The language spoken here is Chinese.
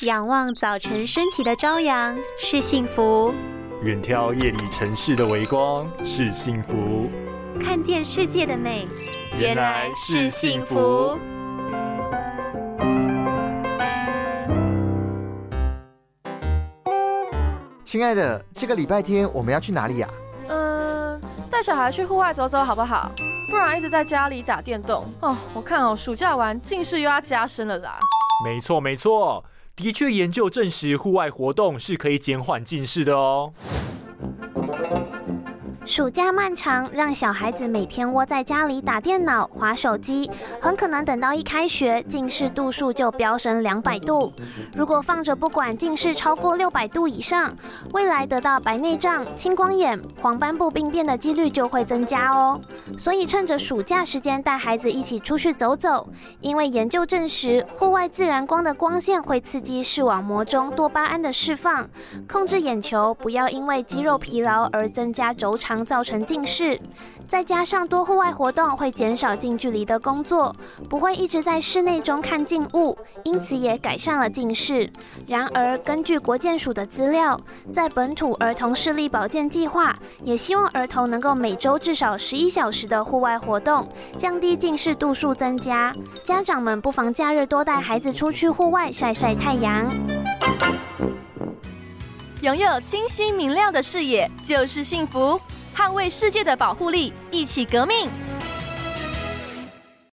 仰望早晨升起的朝阳是幸福，远眺夜里城市的微光是幸福，看见世界的美原来是幸福。亲爱的，这个礼拜天我们要去哪里呀？嗯，带小孩去户外走走好不好？不然一直在家里打电动哦。我看哦，暑假完近视又要加深了啦。没错没错。的确，研究证实，户外活动是可以减缓近视的哦。暑假漫长，让小孩子每天窝在家里打电脑、划手机，很可能等到一开学，近视度数就飙升两百度。如果放着不管，近视超过六百度以上，未来得到白内障、青光眼、黄斑部病变的几率就会增加哦。所以趁着暑假时间带孩子一起出去走走，因为研究证实，户外自然光的光线会刺激视网膜中多巴胺的释放，控制眼球，不要因为肌肉疲劳而增加轴长。造成近视，再加上多户外活动会减少近距离的工作，不会一直在室内中看近物，因此也改善了近视。然而，根据国健署的资料，在本土儿童视力保健计划，也希望儿童能够每周至少十一小时的户外活动，降低近视度数增加。家长们不妨假日多带孩子出去户外晒晒太阳。拥有清晰明亮的视野就是幸福，捍卫世界的保护力，一起革命。